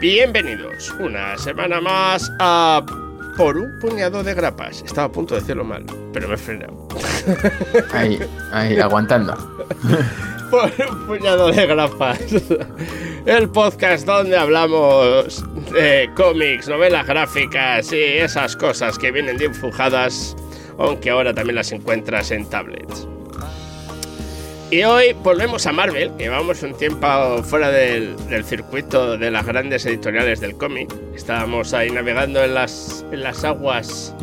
Bienvenidos una semana más a Por un puñado de grapas. Estaba a punto de decirlo mal, pero me he frenado. Ahí, ahí, aguantando. Por un puñado de grapas. El podcast donde hablamos de cómics, novelas gráficas y esas cosas que vienen dibujadas, aunque ahora también las encuentras en tablets. Y hoy volvemos a Marvel, que llevamos un tiempo fuera del, del circuito de las grandes editoriales del cómic. Estábamos ahí navegando en las, en las aguas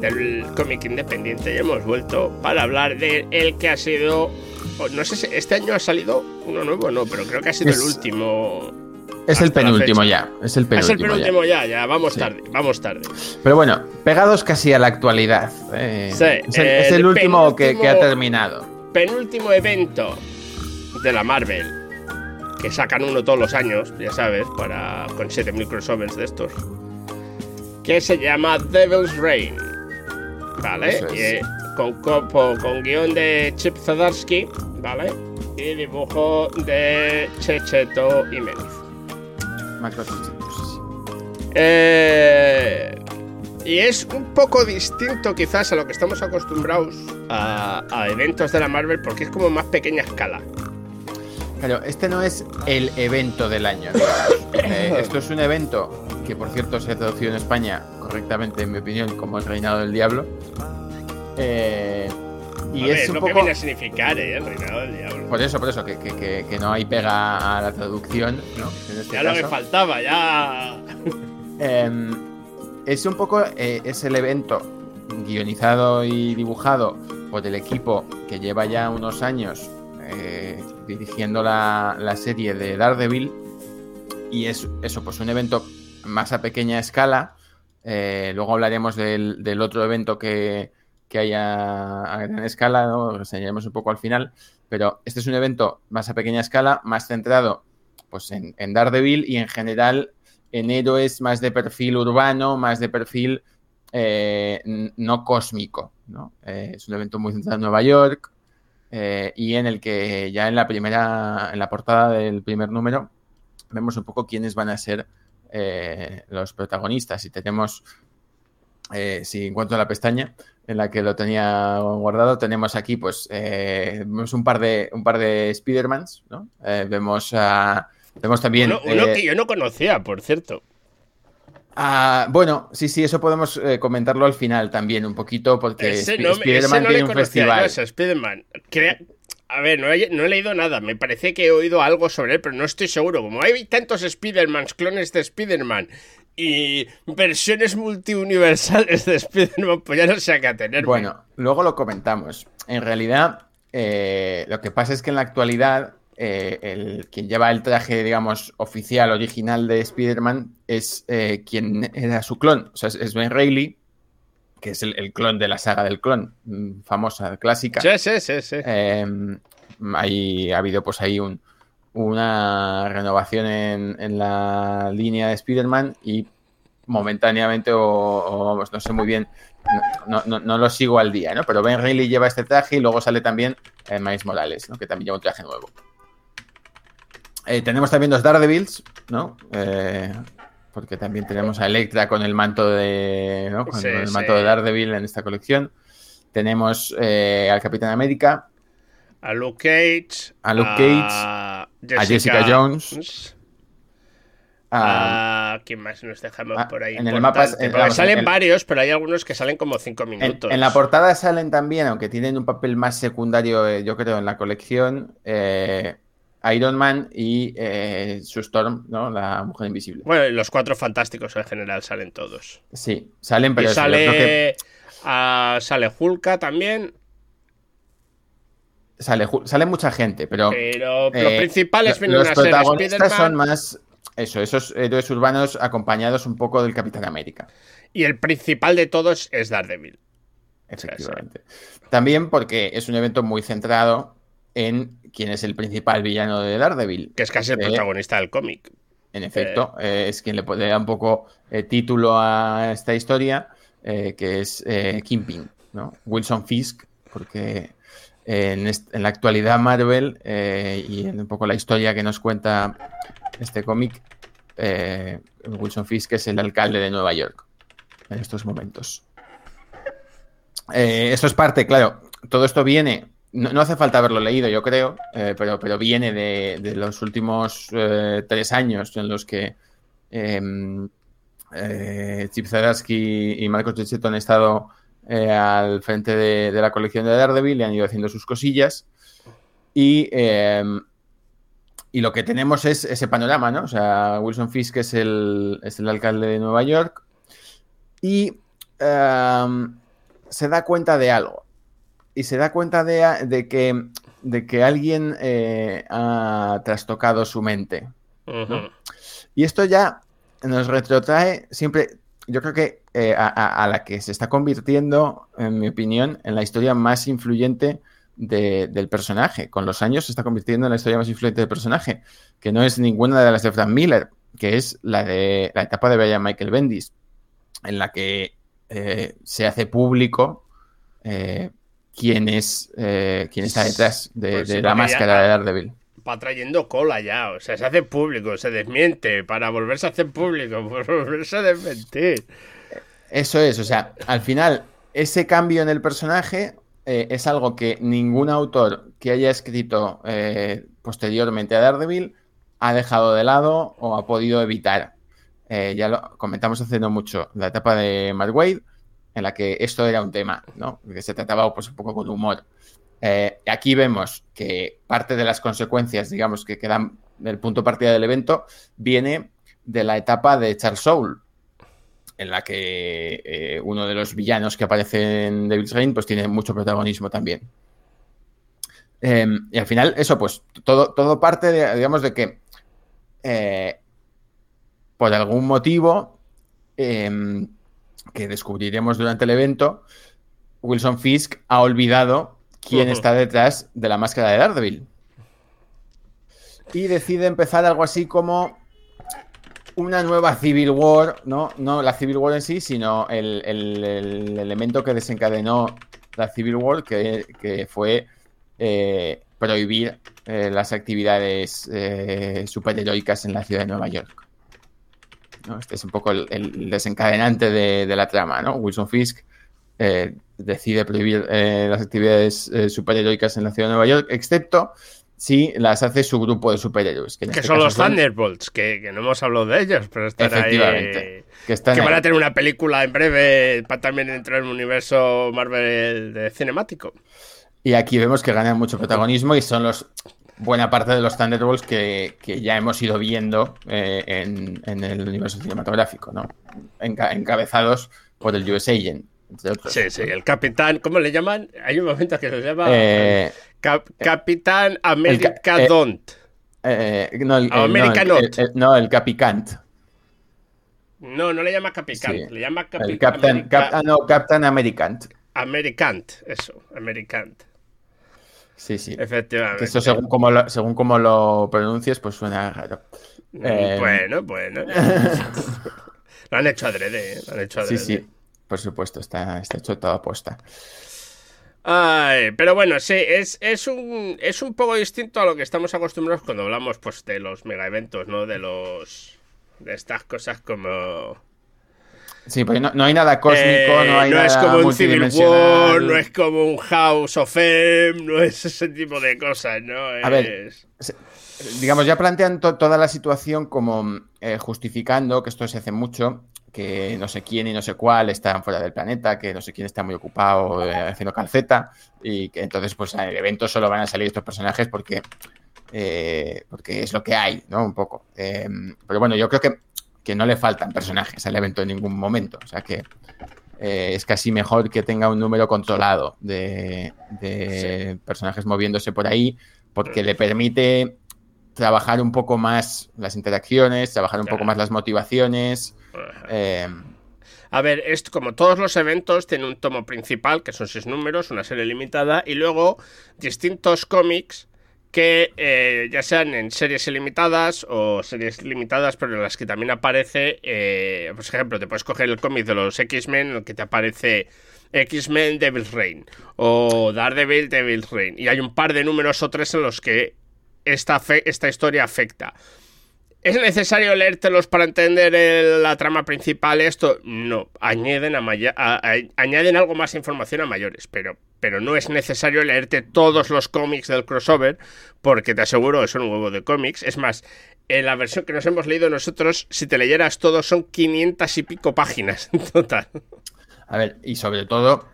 del cómic independiente y hemos vuelto para hablar de el que ha sido. O No sé si este año ha salido uno nuevo no, pero creo que ha sido Es- el último. Es el penúltimo ya. Es el Es penúltimo, el penúltimo ya. ya, ya, vamos Sí. tarde, vamos tarde. Pero bueno, pegados casi a la actualidad. eh, Sí, es, el, es el el último que, que ha terminado. penúltimo evento de la Marvel, que sacan uno todos los años, ya sabes, para con 7000 crossovers de estos, que se llama Devil's Reign. ¿Vale? Es. Con, con, con guion de Chip Zdarsky, ¿vale? Y dibujo de Checheto sí. Eh, y es un poco distinto quizás a lo que estamos acostumbrados a, a eventos de la Marvel porque es como más pequeña escala. Claro, este no es el evento del año. Eh, esto es un evento que, por cierto, se ha traducido en España correctamente, en mi opinión, como el Reinado del Diablo. Eh, y A ver, es un lo poco. que viene a significar, ¿eh? El reinado del diablo. Por eso, por eso, que, que- que- no hay pega a la traducción, ¿no? Este ya lo que faltaba, ya. Eh, es un poco eh, es el evento guionizado y dibujado por el equipo que lleva ya unos años eh, dirigiendo la, la serie de Daredevil y es eso pues un evento más a pequeña escala Eh, luego hablaremos del, del otro evento que, que hay a, gran escala lo enseñaremos un poco al final pero este es un evento más a pequeña escala más centrado pues en, Daredevil y en general en héroes más de perfil urbano, más de perfil eh, no cósmico. ¿no? Eh, es un evento muy centrado en Nueva York eh, y en el que ya en la primera, en la portada del primer número, vemos un poco quiénes van a ser los protagonistas. Y tenemos, eh, si encuentro la pestaña en la que lo tenía guardado, tenemos aquí, pues, eh, vemos un par de, un par de Spidermans, ¿no? Eh, vemos a. Vemos también. Uno, uno eh, que yo no conocía, por cierto. Ah, bueno, sí, sí, eso podemos eh, comentarlo al final también un poquito porque Sp- no, Spider-Man no tiene un yo, festival. Crea- A ver, no he, no he leído nada. Me parece que he oído algo sobre él, pero no estoy seguro. Como hay tantos Spider-Mans, clones de Spider-Man y versiones multiuniversales de Spider-Man, pues ya no sé a qué atenerme. Bueno, luego lo comentamos. En realidad, eh, lo que pasa es que en la actualidad, eh, el, quien lleva el traje, digamos, oficial, original de Spider-Man es eh, quien era su clon. O sea, es, Ben Reilly, que es el, el clon de la saga del clon, mm, famosa, clásica. Sí, sí, sí, sí. Eh, ahí ha habido pues ahí un- una renovación en, en la línea de Spider-Man y momentáneamente o, o, vamos, no sé muy bien, no, no- no lo sigo al día, ¿no? Pero Ben Reilly lleva este traje y luego sale también eh, Miles Morales, ¿no? Que también lleva un traje nuevo. Eh, tenemos también los Daredevils, ¿no? Eh, porque también tenemos a Electra con el manto de, ¿no? Con Sí, el sí. manto de Daredevil en esta colección. Tenemos eh, al Capitán América, A Luke Cage. A Luke a a Jessica Jones, a- a... ¿Quién más nos dejamos Ah, por ahí? en el mapa, en- vamos, salen en- varios, pero hay algunos que salen como cinco en, minutos. en la portada salen también, aunque tienen un papel más secundario, eh, yo creo, en la colección, eh, Iron Man y eh, su Storm, ¿no? La mujer invisible. Bueno, los cuatro fantásticos en general salen todos. Sí, salen, pero y sale, sale Hulka también. Sale, sale mucha gente, pero. Pero los eh, principales vienen los a protagonistas son más. Eso, esos héroes urbanos acompañados un poco del Capitán América. Y el principal de todos es Daredevil. Efectivamente. También porque es un evento muy centrado en quién es el principal villano de Daredevil. Que es casi el protagonista del cómic. En efecto, eh, eh, es quien le dar un poco título a esta historia, que es Kingpin, ¿no? Wilson Fisk, porque en, la actualidad Marvel eh, y en un poco la historia que nos cuenta este cómic, eh, Wilson Fisk es el alcalde de Nueva York en estos momentos. Eh, esto es parte, claro, todo esto viene, no, hace falta haberlo leído, yo creo, pero, pero viene de, los últimos tres años en los que Chip Zdarsky y Marcos Checheto han estado eh, al frente de, la colección de Daredevil, le han ido haciendo sus cosillas. Y, em, y lo que tenemos es ese panorama, ¿no? O sea, Wilson Fisk es el, es el alcalde de Nueva York y em, se da cuenta de algo. Y se da cuenta de, que, de que alguien eh, ha trastocado su mente. Y esto ya nos retrotrae siempre yo creo que eh, a, la que se está convirtiendo, en mi opinión, en la historia más influyente del personaje. Con los años se está convirtiendo en la historia más influyente del personaje, que no es ninguna de las de Frank Miller, que es la de la etapa de Brian Michael Bendis, en la que eh, se hace público eh, quién es quién está detrás de, pues la máscara de Daredevil va trayendo cola ya. O sea, se hace público, se desmiente para volverse a hacer público, volverse a desmentir. Eso es, o sea, al final, ese cambio en el personaje eh, es algo que ningún autor que haya escrito eh, posteriormente a Daredevil ha dejado de lado o ha podido evitar. Eh, ya lo comentamos hace no mucho, la etapa de Mark Wade, en la que esto era un tema, ¿no? Que se trataba pues, un poco con humor. Aquí vemos que parte de las consecuencias, digamos, que quedan del punto de partida del evento, viene de la etapa de Charles Soul, en la que eh, uno de los villanos que aparece en Devil's Reign pues tiene mucho protagonismo también. Em, y al final, eso, pues, todo, todo parte, de, digamos, de que eh, por algún motivo em, que descubriremos durante el evento, Wilson Fisk ha olvidado quién está detrás de la máscara de Daredevil. Y decide empezar algo así como una nueva Civil War, ¿no? No la Civil War en sí, sino el, elemento que desencadenó la Civil War, que, fue eh, prohibir eh, las actividades eh, superheroicas en la ciudad de Nueva York. Este es un poco el, desencadenante de, de, la trama, ¿no? Wilson Fisk decide prohibir eh, las actividades eh, superheroicas en la ciudad de Nueva York, excepto si las hace su grupo de superhéroes. Que, este son los Thunderbolts, que, no hemos hablado de ellos, pero están Efectivamente, Que, están van a tener una película en breve para también dentro del universo Marvel de cinemático. Y aquí vemos que ganan mucho protagonismo y son los buena parte de los Thunderbolts que, ya hemos ido viendo eh, en, el universo cinematográfico, ¿no? encabezados por el US Agent. Sí, sí, el capitán, ¿cómo le llaman? Hay un momento que se llama eh, Capitán America el, Don't. Eh, no, el, no, no, el Capicant. No, no le llama Capicant, le llama Capitán. Ah, no, Captain Americant. Americant, eso, Americant. Sí, sí. Efectivamente. eso según como lo, según como lo pronuncies, pues suena raro. Mm, eh, bueno, bueno. lo han hecho adrede, lo han hecho adrede. Sí, sí. Por supuesto, está, está hecho toda apuesta. Ay, pero bueno, sí, es, es, un, es un poco distinto a lo que estamos acostumbrados cuando hablamos pues, de los mega eventos, ¿no? De los. de estas cosas como. Sí, porque no, hay nada cósmico, no hay no nada. es como un Civil War, no es como un House of M, no es ese tipo de cosas, ¿no? A ver, digamos, ya plantean toda la situación como eh, justificando, que esto se hace mucho, que no sé quién y no sé cuál están fuera del planeta, que no sé quién está muy ocupado eh, haciendo calceta y que entonces pues en el evento solo van a salir estos personajes porque eh, porque es lo que hay, ¿no? Un poco. Em, pero bueno, yo creo que, que, no le faltan personajes al evento en ningún momento. O sea que eh, es casi mejor que tenga un número controlado de, personajes moviéndose por ahí, porque le permite trabajar un poco más las interacciones, trabajar un poco más las motivaciones. Em, a ver, esto, como todos los eventos, tiene un tomo principal, que son seis números, una serie limitada, y luego distintos cómics que eh, ya sean en series ilimitadas o series limitadas, pero en las que también aparece, eh, por ejemplo, te puedes coger el cómic de los X-Men en el que te aparece X-Men Devil's Reign o Daredevil Devil's Reign. Y hay un par de números o tres en los que esta, esta historia afecta. ¿Es necesario leértelos para entender la trama principal? Esto no. Añaden, añaden algo más información a mayores, pero, pero no es necesario leerte todos los cómics del crossover, porque te aseguro que son un huevo de cómics. Es más, en la versión que nos hemos leído nosotros, si te leyeras todo, son 500 y pico páginas en total. A ver, y sobre todo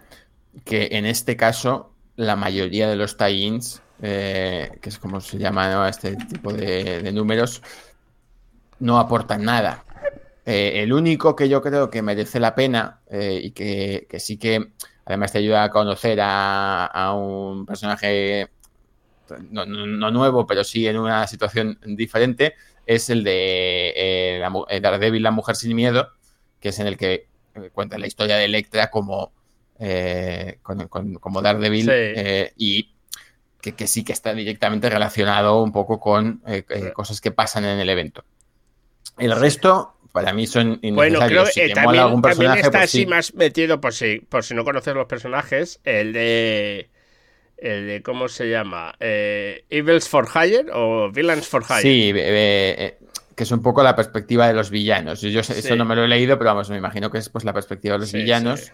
que en este caso, la mayoría de los tie-ins, eh, que es como se llama este tipo de números, no aportan nada. Eh, el único que yo creo que merece la pena eh, y que, sí que además te ayuda a conocer a, un personaje no, nuevo, pero sí en una situación diferente, es el de la, Daredevil, la mujer sin miedo, que es en el que cuenta la historia de Electra como, como Daredevil y que, sí que está directamente relacionado un poco con cosas que pasan en el evento. El resto, para mí son Bueno, creo que eh, también, está pues así más metido, por si, por si no conoces los personajes, el de... El de, ¿cómo se llama? Eh, Evils for Hire o Villains for Hire. Sí, eh, que es un poco la perspectiva de los villanos. Yo eso no me lo he leído, pero vamos, me imagino que es pues la perspectiva de los villanos.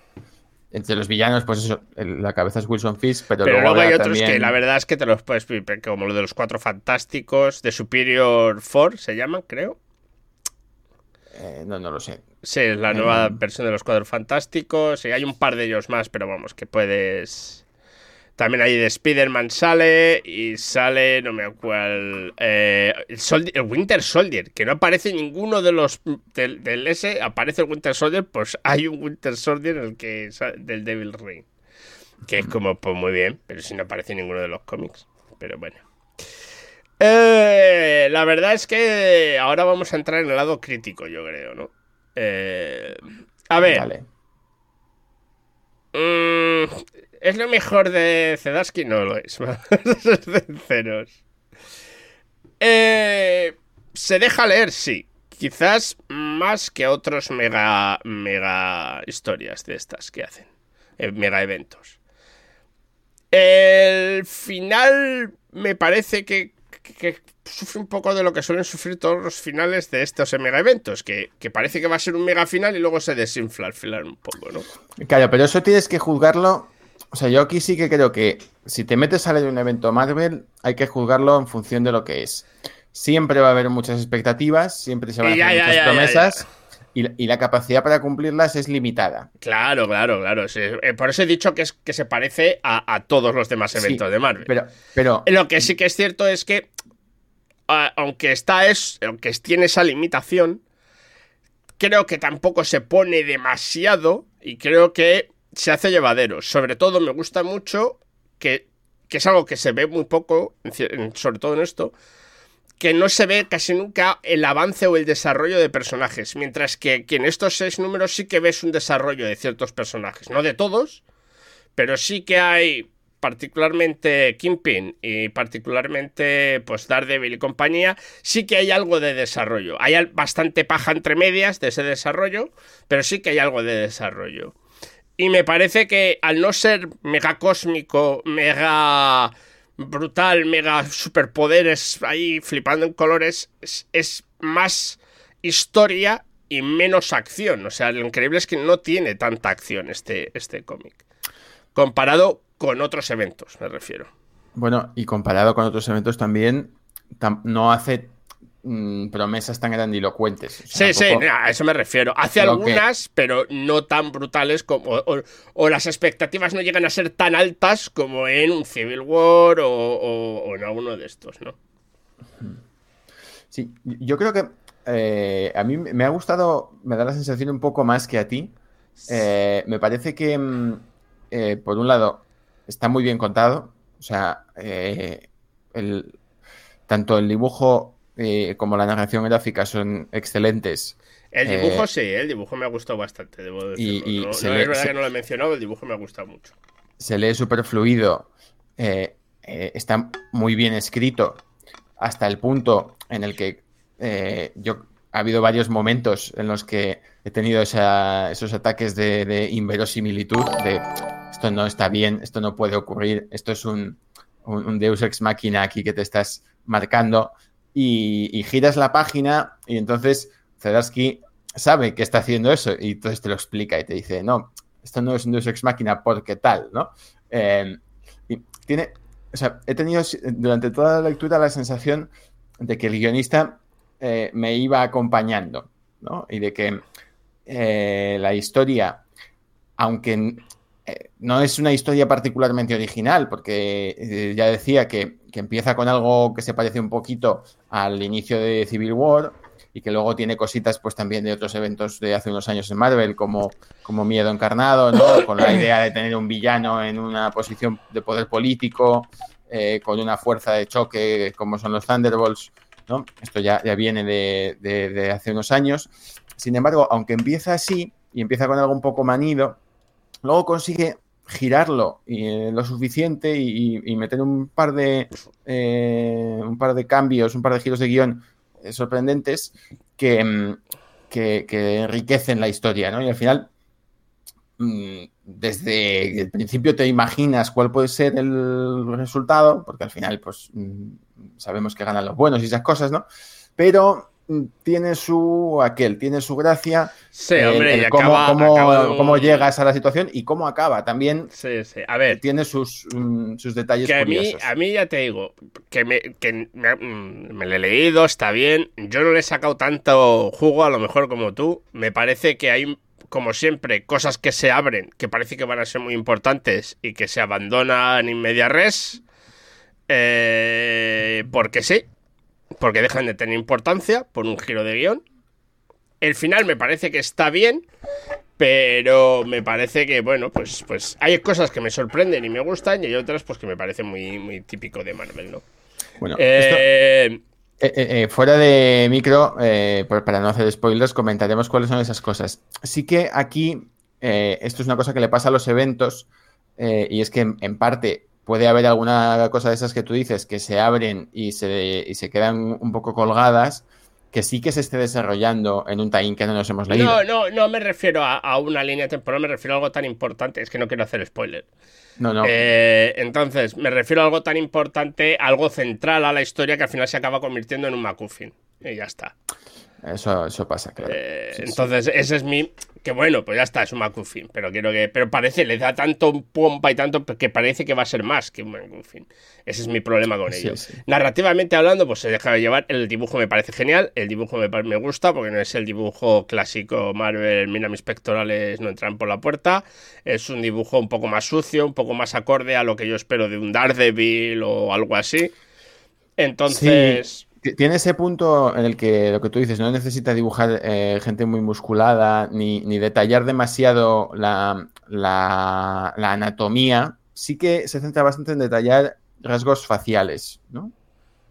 Entre los villanos, pues eso, la cabeza es Wilson Fisk, pero, luego, hay otros que la verdad es que te los puedes como lo de los cuatro fantásticos, de Superior Four se llaman, creo. Eh, no, no lo sé. Sí, es la nueva em, versión de los cuadros fantásticos. Y hay un par de ellos más, pero vamos, que puedes. También hay de Spider-Man sale y sale, no me acuerdo, eh, el, Winter Soldier, que no aparece ninguno de los del, S, aparece el Winter Soldier, pues hay un Winter Soldier el que del Devil Reign, que es como, pues muy bien, pero si no aparece ninguno de los cómics, pero bueno. Eh, la verdad es que ahora vamos a entrar en el lado crítico, yo creo, ¿no? Eh, a ver. Mm, ¿Es lo mejor de Zedarsky? No lo es. Eh, ¿Se deja leer? Sí. Quizás más que otros mega, mega historias de estas que hacen. Eh, mega eventos. El final me parece que que sufre un poco de lo que suelen sufrir todos los finales de estos mega eventos, que, parece que va a ser un mega final y luego se desinfla al final un poco, ¿no? Claro, pero eso tienes que juzgarlo. O sea, yo aquí sí que creo que si te metes a leer un evento Marvel, hay que juzgarlo en función de lo que es. Siempre va a haber muchas expectativas, siempre se van a hacer muchas promesas. Y, la capacidad para cumplirlas es limitada. Claro, claro, claro. Eh, por eso he dicho que, es, que se parece a, todos los demás eventos de Marvel. Pero, pero. Lo que sí que es cierto es que aunque está es, aunque tiene esa limitación, creo que tampoco se pone demasiado y creo que se hace llevadero. Sobre todo me gusta mucho que, que es algo que se ve muy poco, sobre todo en esto, que no se ve casi nunca el avance o el desarrollo de personajes, mientras que, en estos seis números sí que ves un desarrollo de ciertos personajes, no de todos, pero sí que hay particularmente Kingpin y particularmente pues Daredevil y compañía, sí que hay algo de desarrollo. Hay bastante paja entre medias de ese desarrollo, pero sí que hay algo de desarrollo. Y me parece que al no ser mega cósmico, mega brutal, mega superpoderes ahí flipando en colores, es, más historia y menos acción. O sea, lo increíble es que no tiene tanta acción este, este cómic. Comparado con otros eventos, me refiero. Bueno, y comparado con otros eventos también, no hace mm, promesas tan grandilocuentes. sí, sí, a eso me refiero. Hace algunas, pero no tan brutales como. O, las expectativas no llegan a ser tan altas como en un Civil War o, en alguno de estos, ¿no? Sí, yo creo que eh, a mí me ha gustado, me da la sensación un poco más que a ti. Eh, me parece que, mm, eh, por un lado, está muy bien contado. O sea, el, tanto el dibujo como la narración gráfica son excelentes. El dibujo sí, el dibujo me ha gustado bastante, debo decirlo. Y, no, es verdad que no lo he mencionado, el dibujo me ha gustado mucho. Se lee súper fluido, está muy bien escrito, hasta el punto en el que eh, yo ha habido varios momentos en los que he tenido esos ataques de, inverosimilitud, de esto no está bien, esto no puede ocurrir, esto es un, Deus ex machina aquí que te estás marcando y, giras la página y entonces Zadarsky sabe que está haciendo eso y entonces te lo explica y te dice, no, esto no es un Deus ex machina porque tal, ¿no? Eh, y tiene, o sea, he tenido durante toda la lectura la sensación de que el guionista eh, me iba acompañando, ¿no? Y de que eh, la historia, aunque no es una historia particularmente original, porque ya decía que, empieza con algo que se parece un poquito al inicio de Civil War y que luego tiene cositas pues también de otros eventos de hace unos años en Marvel, como, como Miedo Encarnado, ¿no? Con la idea de tener un villano en una posición de poder político, con una fuerza de choque como son los Thunderbolts, esto ya, ya viene de, hace unos años. Sin embargo, aunque empieza así y empieza con algo un poco manido, luego consigue girarlo eh, lo suficiente y, meter un par de eh, un par de cambios, un par de giros de guion eh, sorprendentes mm, que, que, enriquecen la historia, ¿no? Y al final, mm, desde el principio te imaginas cuál puede ser el resultado, porque al final, pues mm, sabemos que ganan los buenos y esas cosas, ¿no? Pero tiene su aquel, tiene su gracia. Sí, hombre, y cómo, cómo, llegas a la situación y cómo acaba también. Sí, sí. A ver. Tiene sus, mm, sus detalles que curiosos. A mí, a mí ya te digo, que, me, que me, mm, me, lo he leído, está bien. Yo no le he sacado tanto jugo, a lo mejor como tú. Me parece que hay, como siempre, cosas que se abren, que parece que van a ser muy importantes y que se abandonan en media res. Eh, porque sí, porque dejan de tener importancia por un giro de guion. El final me parece que está bien, pero me parece que, bueno, pues, pues hay cosas que me sorprenden y me gustan y hay otras pues que me parecen muy, muy típico de Marvel, ¿no? Bueno, eh, eh, fuera de micro, para no hacer spoilers, comentaremos cuáles son esas cosas. Sí que aquí, esto es una cosa que le pasa a los eventos, y es que en parte puede haber alguna cosa de esas que tú dices que se abren y se, y se quedan un poco colgadas, que sí que se esté desarrollando en un time que no nos hemos leído. No, no, no me refiero a, una línea temporal, me refiero a algo tan importante, es que no quiero hacer spoiler. No, no. Eh, entonces, me refiero a algo tan importante, algo central a la historia que al final se acaba convirtiendo en un MacGuffin. Y ya está. Eso, eso pasa, claro. Eh, entonces, ese es mi. Que bueno, pues ya está, es un MacGuffin. Pero quiero que. Pero parece, le da tanto pompa y tanto que parece que va a ser más que un MacGuffin. Ese es mi problema con ello. Narrativamente hablando, pues se deja de llevar. El dibujo me parece genial. El dibujo me, me gusta porque no es el dibujo clásico Marvel. Mira, mis pectorales no entran por la puerta. Es un dibujo un poco más sucio, un poco más acorde a lo que yo espero de un Daredevil o algo así. Entonces. Tiene ese punto en el que lo que tú dices, no necesita dibujar eh, gente muy musculada ni, detallar demasiado la, anatomía. Sí que se centra bastante en detallar rasgos faciales, ¿no?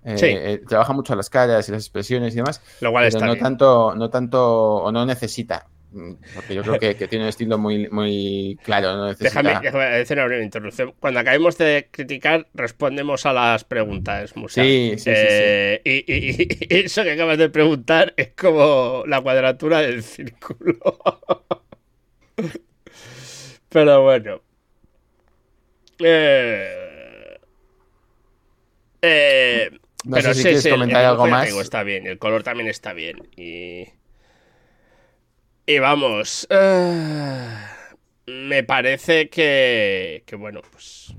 Eh, sí. Eh, trabaja mucho las caras y las expresiones y demás. Lo cual pero no tanto, no tanto, o no necesita porque yo creo que, tiene un estilo muy, muy claro. déjame, hacer una interrupción. Cuando acabemos de criticar, respondemos a las preguntas, Musa. Sí, sí, sí, eh, y, eso que acabas de preguntar es como la cuadratura del círculo. Pero bueno. Eh, eh, no pero sé si quieres comentar algo más. está bien, el color también está bien. Y. Y vamos. Eh, me parece que. Que bueno, pues.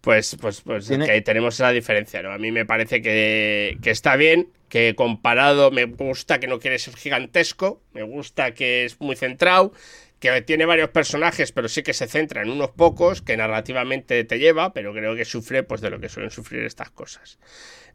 Pues, pues, pues que ahí tenemos esa diferencia, ¿no? A mí me parece que, que, está bien, que comparado me gusta que no quiere ser gigantesco, me gusta que es muy centrado, que tiene varios personajes, pero sí que se centra en unos pocos, que narrativamente te lleva, pero creo que sufre pues de lo que suelen sufrir estas cosas.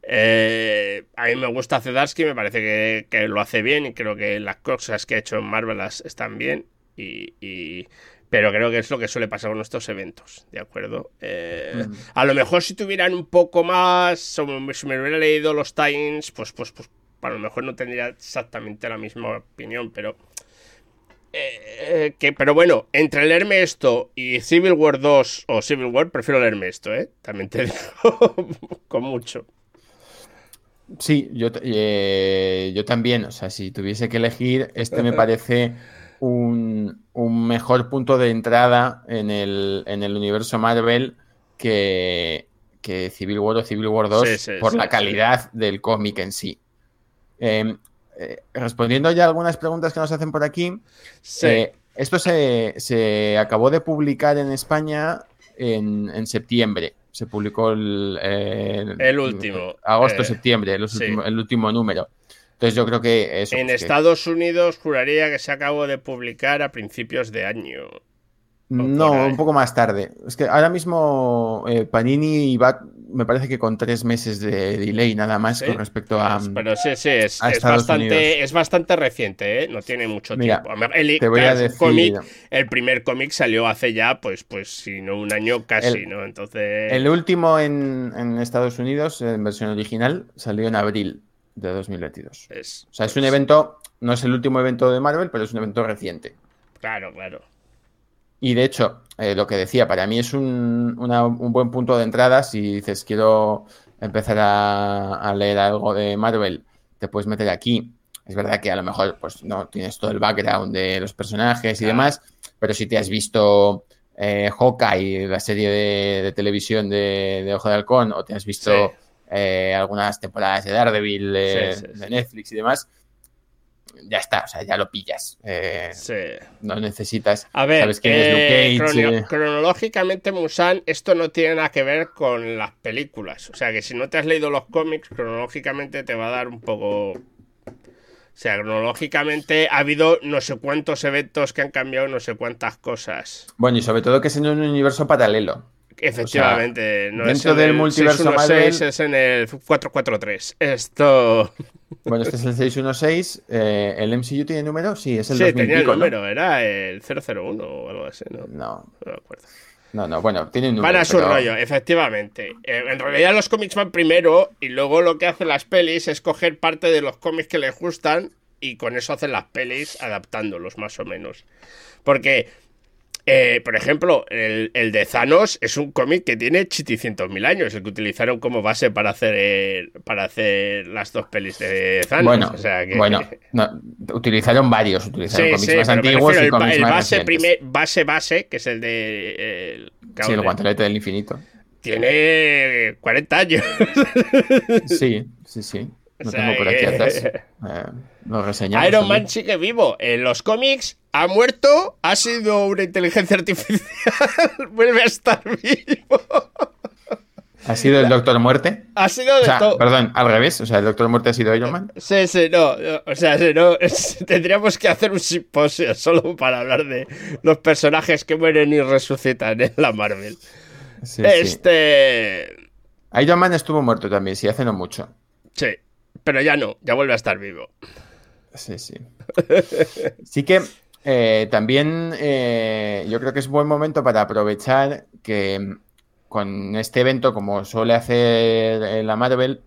Eh, a mí me gusta Zedarsky, me parece que, lo hace bien y creo que las cosas que ha hecho en Marvel están bien y, pero creo que es lo que suele pasar con estos eventos, ¿de acuerdo? Eh, mm. A lo mejor si tuvieran un poco más, si me hubiera leído los Times, pues, pues, pues a lo mejor no tendría exactamente la misma opinión, pero eh, que, pero bueno, entre leerme esto y Civil War 2 o Civil War, prefiero leerme esto, ¿eh? También te digo con mucho. Sí, yo, eh, yo también. O sea, si tuviese que elegir, este me parece un, mejor punto de entrada en el, en el universo Marvel que, que, Civil War o Civil War 2 por la calidad del cómic en sí. Em, eh, respondiendo ya a algunas preguntas que nos hacen por aquí, eh, esto se, acabó de publicar en España en, septiembre. Se publicó el, el último. Agosto-septiembre, eh, el, último número. Entonces yo creo que eso. En Estados Unidos juraría que se acabó de publicar a principios de año. No, un poco más tarde. Es que ahora mismo Panini va me parece que con tres meses de delay nada más con respecto a. Pero sí, sí, es, bastante, es bastante reciente, ¿eh? no tiene mucho tiempo. El, te voy a decir... el primer cómic salió hace ya, pues, pues, si no un año casi, ¿no? Entonces. El último en, en, Estados Unidos, en versión original, salió en abril de 2022. Es, o sea, es un evento, no es el último evento de Marvel, pero es un evento reciente. Claro, claro. Y de hecho, eh, lo que decía, para mí es un, buen punto de entrada. Si dices quiero empezar a, leer algo de Marvel, te puedes meter aquí. Es verdad que a lo mejor pues no tienes todo el background de los personajes y demás, pero si te has visto eh, Hawkeye, la serie de, televisión de, Ojo de Halcón, o te has visto eh, algunas temporadas de Daredevil de Netflix y demás, ya está, o sea, ya lo pillas. Eh, no necesitas. A ver, sabes eh, eh. cronológicamente, Musan, esto no tiene nada que ver con las películas. O sea, que si no te has leído los cómics, cronológicamente te va a dar un poco. O sea, cronológicamente ha habido no sé cuántos eventos que han cambiado no sé cuántas cosas. Bueno, y sobre todo que es en un universo paralelo. Efectivamente, no dentro del multiverso Marvel es en el 443. Esto. Bueno, este es el 616. Eh, ¿El MCU tiene número? Sí, es el Sí, tenía el número, era el 001 o algo así, ¿no? No. No me acuerdo. No, no, bueno, tiene un número. Van a su rollo, efectivamente. Eh, en realidad los cómics van primero y luego lo que hacen las pelis es coger parte de los cómics que les gustan y con eso hacen las pelis adaptándolos más o menos. Porque eh, por ejemplo, el, de Thanos es un cómic que tiene mil años, el que utilizaron como base para hacer para hacer las dos pelis de Thanos. Bueno, bueno utilizaron varios, utilizaron cómics más antiguos y cómics el base, base base, que es el de el, sí, el guantelete del infinito. Tiene 40 años. sí, sí, sí. Lo tengo por aquí atrás. Eh, Iron Man sigue vivo. En los cómics ha muerto, ha sido una inteligencia artificial, vuelve a estar vivo. ¿Ha sido el Doctor Muerte? Ha sido de Perdón, al revés. O sea, el Doctor Muerte ha sido Iron Man. Sí, sí, no. O sea, no, tendríamos que hacer un simposio solo para hablar de los personajes que mueren y resucitan en la Marvel. este. Iron Man estuvo muerto también, sí, hace no mucho. Sí, pero ya no, ya vuelve a estar vivo. Sí, sí. Sí que eh, también eh, yo creo que es buen momento para aprovechar que con este evento, como suele hacer la Marvel,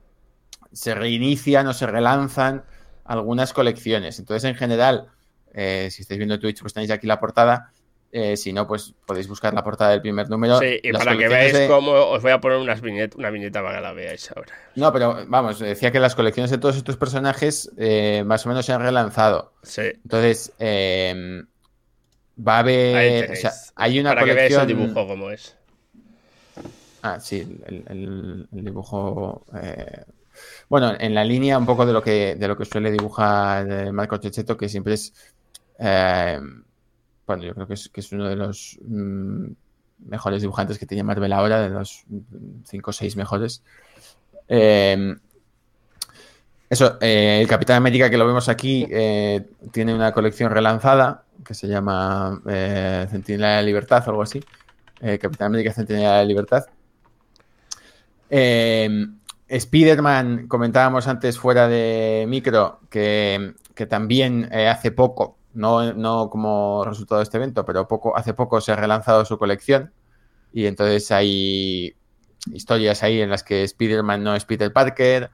se reinician o se relanzan algunas colecciones. Entonces, en general, eh, si estáis viendo Twitch, pues tenéis aquí la portada. Eh, si no, pues podéis buscar la portada del primer número. Sí, y para que veáis cómo os voy a poner unas una viñeta para que la veáis ahora. No, pero vamos, decía que las colecciones de todos estos personajes eh, más o menos se han relanzado. Sí. Entonces, eh, va a haber. O sea, hay una para colección. Que veáis el dibujo como es. Ah, sí, el, dibujo. Bueno, en la línea un poco de lo que, de lo que suele dibujar Marco Checheto, que siempre es bueno, yo creo que es, uno de los mm, mejores dibujantes que tiene Marvel ahora, de los 5 o 6 mejores. Em, eso, eh, el Capitán América que lo vemos aquí eh, tiene una colección relanzada que se llama eh, Centinela de la Libertad o algo así. Capitán América Centinela de la Libertad. Eh, Spider-Man, comentábamos antes fuera de micro, que, que también hace poco, no, no, como resultado de este evento, pero poco, hace poco se ha relanzado su colección. Y entonces hay historias ahí en las que Spider-Man no es Peter Parker.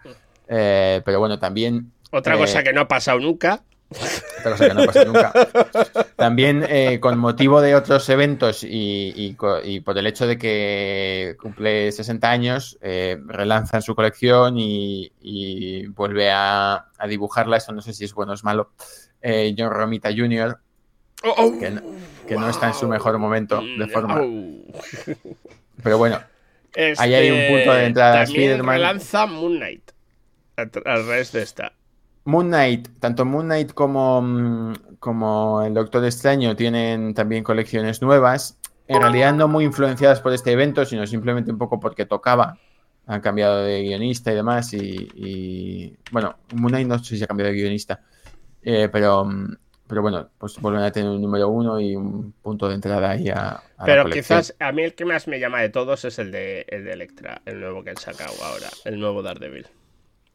Eh, pero bueno, también. Otra cosa que no ha pasado nunca. Cosa que no ha pasado nunca. También eh, con motivo de otros eventos y, y, y, por el hecho de que cumple 60 años, eh, relanzan su colección y, y vuelve a, a, dibujarla. Eso no sé si es bueno o es malo. Eh, John Romita Jr., oh, oh, que, no, que wow. no, está en su mejor momento de forma. Oh. Pero bueno, este, ahí hay un punto de entrada. Spider-Man. relanza Moon Knight al revés de esta. Moon Knight, tanto Moon Knight como, mm, como el Doctor Extraño tienen también colecciones nuevas. En realidad no muy influenciadas por este evento, sino simplemente un poco porque tocaba. Han cambiado de guionista y demás. Y, y bueno, Moon Knight no sé si ha cambiado de guionista. Eh, pero, pero bueno, pues vuelven a tener un número uno y un punto de entrada ahí a, a Pero quizás a mí el que más me llama de todos es el de, el de Electra, el nuevo que han sacado ahora, el nuevo Daredevil.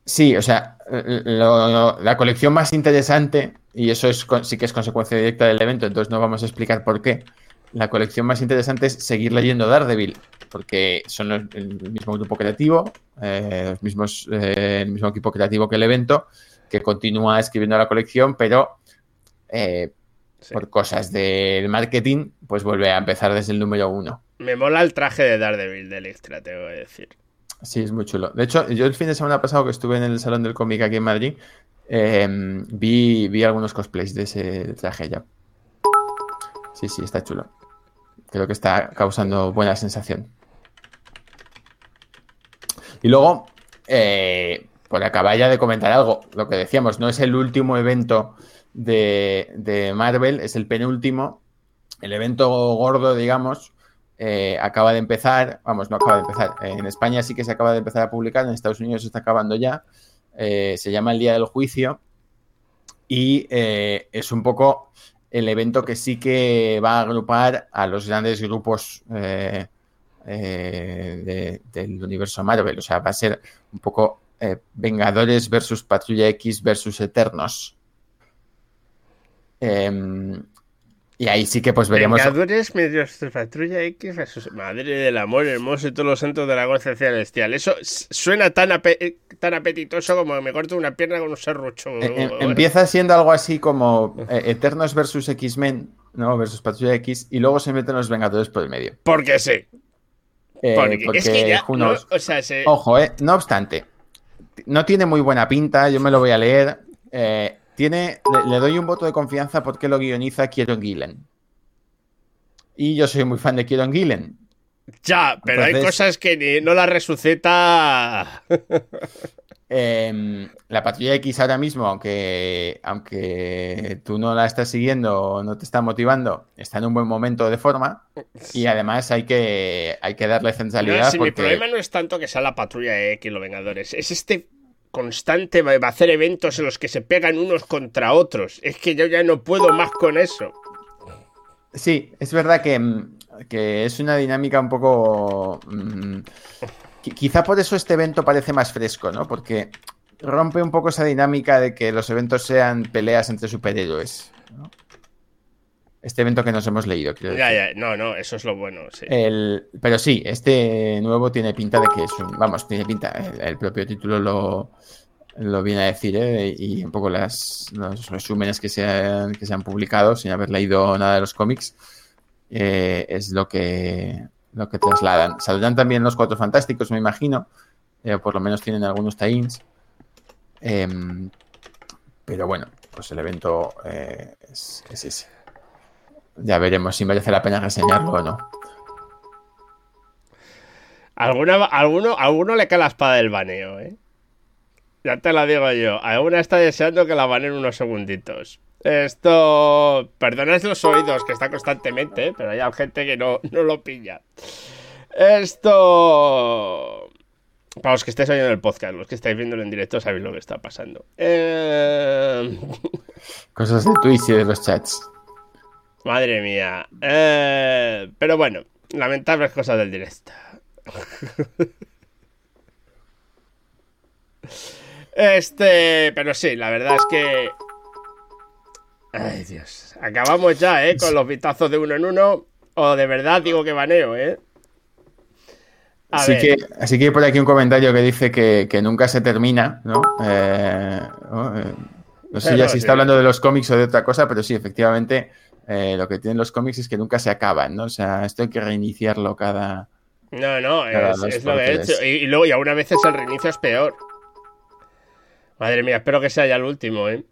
Sí, o sea, lo, lo, la colección más interesante, y eso es, sí que es consecuencia directa del evento, entonces no vamos a explicar por qué. La colección más interesante es seguir leyendo Daredevil, porque son los, el mismo grupo creativo, eh, los mismos, eh, el mismo equipo creativo que el evento, que continúa escribiendo la colección, pero eh, sí. por cosas del marketing, pues vuelve a empezar desde el número uno. Me mola el traje de Daredevil del extra, tengo que decir. Sí, es muy chulo. De hecho, yo el fin de semana pasado que estuve en el Salón del Cómic aquí en Madrid, eh, vi, vi algunos cosplays de ese traje ya. Sí, sí, está chulo. Creo que está causando buena sensación. Y luego, eh, por acabar ya de comentar algo, lo que decíamos, no es el último evento de, de Marvel, es el penúltimo. El evento gordo, digamos, eh, acaba de empezar, vamos, no acaba de empezar, eh, en España sí que se acaba de empezar a publicar, en Estados Unidos se está acabando ya, eh, se llama el Día del Juicio y es un poco el evento que sí que va a agrupar a los grandes grupos de, del universo Marvel, o sea, va a ser un poco Vengadores versus Patrulla X versus Eternos. Em, y ahí sí que pues veríamos. Vengadores medios Patrulla X versus Madre del amor hermoso y todos los santos de la goza celestial. Eso suena tan, ape tan apetitoso como me corto una pierna con un serrucho. Eh, empieza siendo algo así como eh, Eternos versus X-Men, ¿no? Versus Patrulla X, y luego se meten los Vengadores por el medio. Porque sí. Eh, porque, porque, es que ya, unos... no, o sea, se... Ojo, eh, no obstante, no tiene muy buena pinta, yo me lo voy a leer. Eh, tiene, le, le, doy un voto de confianza porque lo guioniza Kieron Gillen. Y yo soy muy fan de Kieron Gillen. Ya, pero Entonces, hay cosas que no la resucita. eh, la Patrulla X ahora mismo, aunque, aunque tú no la estás siguiendo o no te está motivando, está en un buen momento de forma. Y además hay que, hay que darle centralidad. No, si porque... Mi problema no es tanto que sea la Patrulla X los Vengadores, es este constante va a hacer eventos en los que se pegan unos contra otros. Es que yo ya no puedo más con eso. Sí, es verdad que, que es una dinámica un poco... Mmm, quizá por eso este evento parece más fresco, ¿no? Porque rompe un poco esa dinámica de que los eventos sean peleas entre superhéroes. Este evento que nos hemos leído. Creo ya, ya, no, no, eso es lo bueno. Sí. El, pero sí, este nuevo tiene pinta de que es un. Vamos, tiene pinta. El, el propio título lo, lo viene a decir, ¿eh? y un poco las, los resúmenes que se, han, que se han publicado sin haber leído nada de los cómics. Eh, es lo que, lo que trasladan. Saldrán también los Cuatro Fantásticos, me imagino. Eh, por lo menos tienen algunos tie-ins. Em, pero bueno, pues el evento eh, es, es ese. Ya veremos si merece la pena reseñarlo o no. Alguna, alguno, alguno le cae la espada del baneo, ¿eh? Ya te la digo yo. Alguna está deseando que la baneen unos segunditos. Esto. Perdonad los oídos, que está constantemente, ¿eh? pero hay gente que no, no lo pilla. Esto. Para los que estéis oyendo el podcast, los que estáis viendo en directo, sabéis lo que está pasando. Eh... Cosas de Twitch y de los chats. Madre mía. Eh, pero bueno, lamentables cosas del directo. Este, pero sí, la verdad es que. Ay, Dios. Acabamos ya, ¿eh? Con los vitazos de uno en uno. O de verdad digo que baneo, ¿eh? así, que, así que hay por aquí un comentario que dice que, nunca se termina, ¿no? Eh, eh, no sé ya si está hablando de los cómics o de otra cosa, pero sí, efectivamente, eh, lo que tienen los cómics es que nunca se acaban, ¿no? O sea, esto hay que reiniciarlo cada. No, no, es, lo que he hecho. Y, luego, y algunas veces el reinicio es peor. Madre mía, espero que sea ya el último, ¿eh?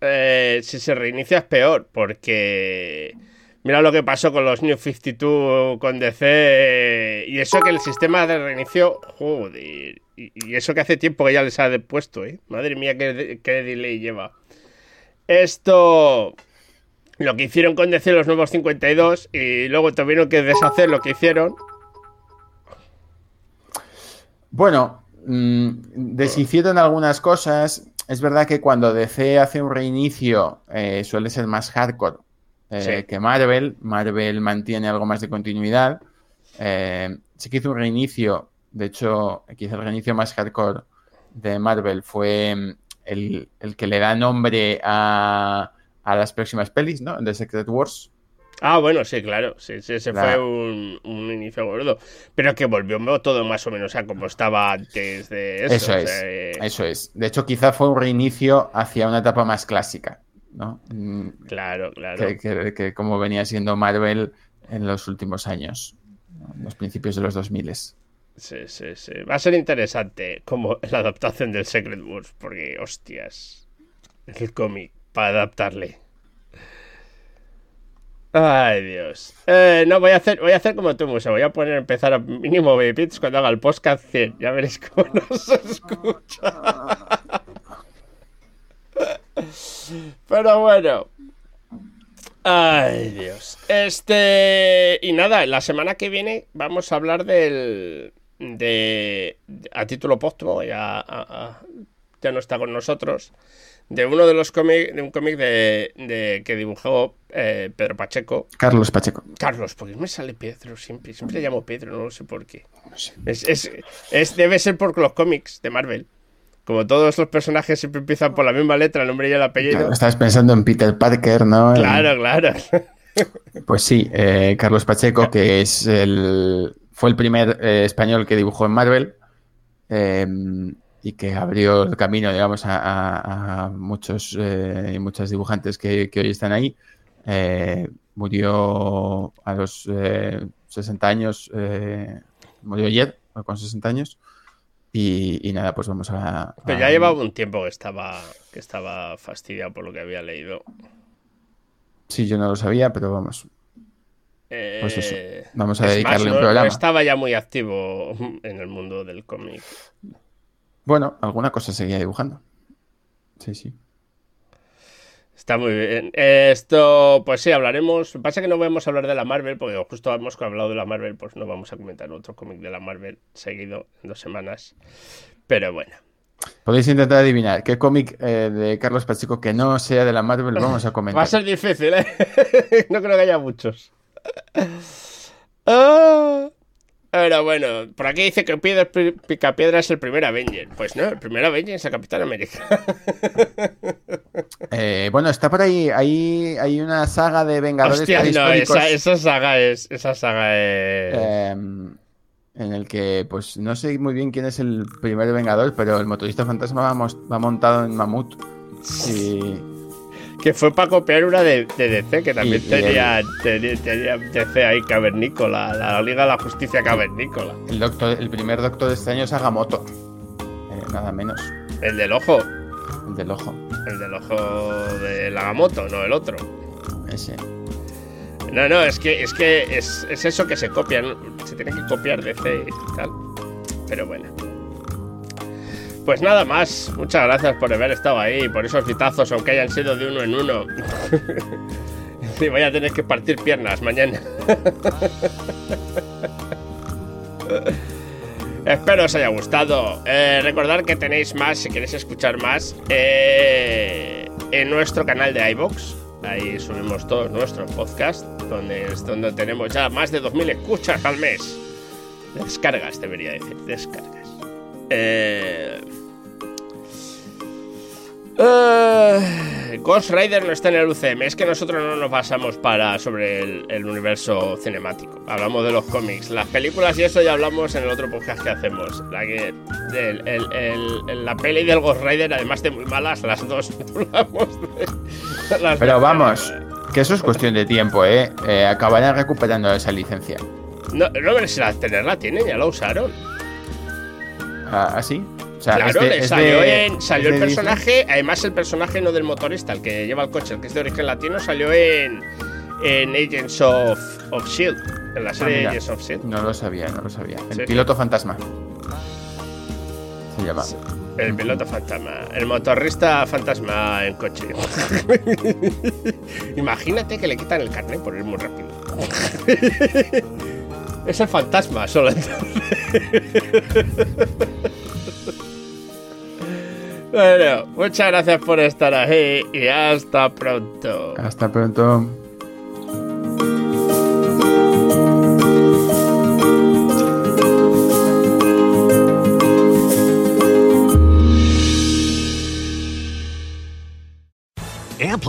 eh si se reinicia es peor, porque. Mira lo que pasó con los New 52 con DC. Y eso que el sistema de reinicio. Joder. Y, eso que hace tiempo que ya les ha puesto, ¿eh? Madre mía, qué, qué delay lleva. Esto lo que hicieron con DC los nuevos 52 y luego tuvieron que deshacer lo que hicieron. Bueno, mmm, deshicieron algunas cosas. Es verdad que cuando DC hace un reinicio eh, suele ser más hardcore eh, que Marvel. Marvel mantiene algo más de continuidad. Eh, sí que hizo un reinicio. De hecho, quizá el reinicio más hardcore de Marvel fue mm, el, el que le da nombre a a las próximas pelis, ¿no? De Secret Wars. Ah, bueno, sí, claro. Sí, sí ese fue un, inicio gordo. Pero que volvió todo más o menos a como estaba antes de eso. Eso es. Eh, eso es. De hecho, quizá fue un reinicio hacia una etapa más clásica, ¿no? Mm, claro, claro. Que, como venía siendo Marvel en los últimos años, en los principios de los 2000. Sí, sí, sí. Va a ser interesante como la adaptación del Secret Wars, porque, hostias, el cómic para adaptarle. Ay, Dios. Eh, no, voy a hacer, voy a hacer como tú, Musa. Voy a poner empezar a mínimo baby cuando haga el podcast 100. Ya veréis cómo nos escucha. Pero bueno. Ay, Dios. Este. Y nada, la semana que viene vamos a hablar del. De. A título póstumo, ya, ya no está con nosotros de uno de los cómics, de un cómic de, que dibujó eh, Pedro Pacheco. Carlos Pacheco. Carlos, porque me sale Pedro siempre, siempre le llamo Pedro, no sé por qué. Es, debe ser por los cómics de Marvel. Como todos los personajes siempre empiezan por la misma letra, el nombre y el apellido. estás pensando en Peter Parker, ¿no? Claro, claro. Pues sí, eh, Carlos Pacheco, que es el, fue el primer eh, español que dibujó en Marvel. Eh, y que abrió el camino, digamos, a, muchos eh, y muchas dibujantes que, hoy están ahí. Eh, murió a los 60 eh, años, murió ayer, con 60 años. Y, nada, pues vamos a, Pero ya llevaba un tiempo que estaba, que estaba fastidiado por lo que había leído. Sí, yo no lo sabía, pero vamos. Pues eso. Vamos a dedicarle un programa. estaba ya muy activo en el mundo del cómic. Bueno, alguna cosa seguía dibujando. Sí, sí. Está muy bien. Esto, pues sí, hablaremos. Pasa que no vamos a hablar de la Marvel, porque justo hemos hablado de la Marvel, pues no vamos a comentar otro cómic de la Marvel seguido en dos semanas. Pero bueno. Podéis intentar adivinar qué cómic eh, de Carlos Pacheco que no sea de la Marvel vamos a comentar. Va a ser difícil, ¿eh? no creo que haya muchos. ah. Pero bueno, por aquí dice que Picapiedra es el primer Avenger. Pues no, el primer Avenger es el Capitán América. Eh, bueno, está por ahí, hay, hay una saga de Vengadores Hostia, no, esa, saga es... Esa saga es... Em, en el que, pues, no sé muy bien quién es el primer Vengador, pero el motorista fantasma va, montado en mamut. Y que fue para copiar una de, DC, que también tenía, tenía, DC ahí cavernícola, la Liga de la Justicia cavernícola. El, doctor, el primer doctor de este año es Agamotto, eh, nada menos. ¿El del ojo? El del ojo. El del ojo de Agamotto, no el otro. Ese. No, no, es que es que es, es eso que se copian, se tiene que copiar DC y tal. Pero bueno. Pues nada más, muchas gracias por haber estado ahí, por esos vitazos, aunque hayan sido de uno en uno. y voy a tener que partir piernas mañana. Espero os haya gustado. Eh, recordad que tenéis más, si queréis escuchar más, eh, en nuestro canal de iBox. Ahí subimos todos nuestros podcasts, donde, donde tenemos ya más de 2.000 escuchas al mes. Descargas, debería decir, descargas. Eh... Eh, Ghost Rider no está en el UCM, es que nosotros no nos basamos para sobre el, universo cinemático. Hablamos de los cómics, las películas y eso ya hablamos en el otro podcast que hacemos. La, que, la peli del Ghost Rider, además de muy malas, las dos Pero vamos, que eso es cuestión de tiempo, ¿eh? eh acabarán recuperando esa licencia. No, no si la tenerla tienen, ya la usaron. ¿Ah, ¿ah sí? claro, salió, el personaje, además el personaje no del motorista, el que lleva el coche, el que es de origen latino, salió en, en Agents of, of Shield, en la serie ah, Agents of Shield. No lo sabía, no lo sabía. El piloto fantasma. Se llama. El piloto fantasma, el motorista fantasma en coche. Imagínate que le quitan el carnet por ir muy rápido. Es el fantasma solo Bueno, muchas gracias por estar ahí y hasta pronto. Hasta pronto.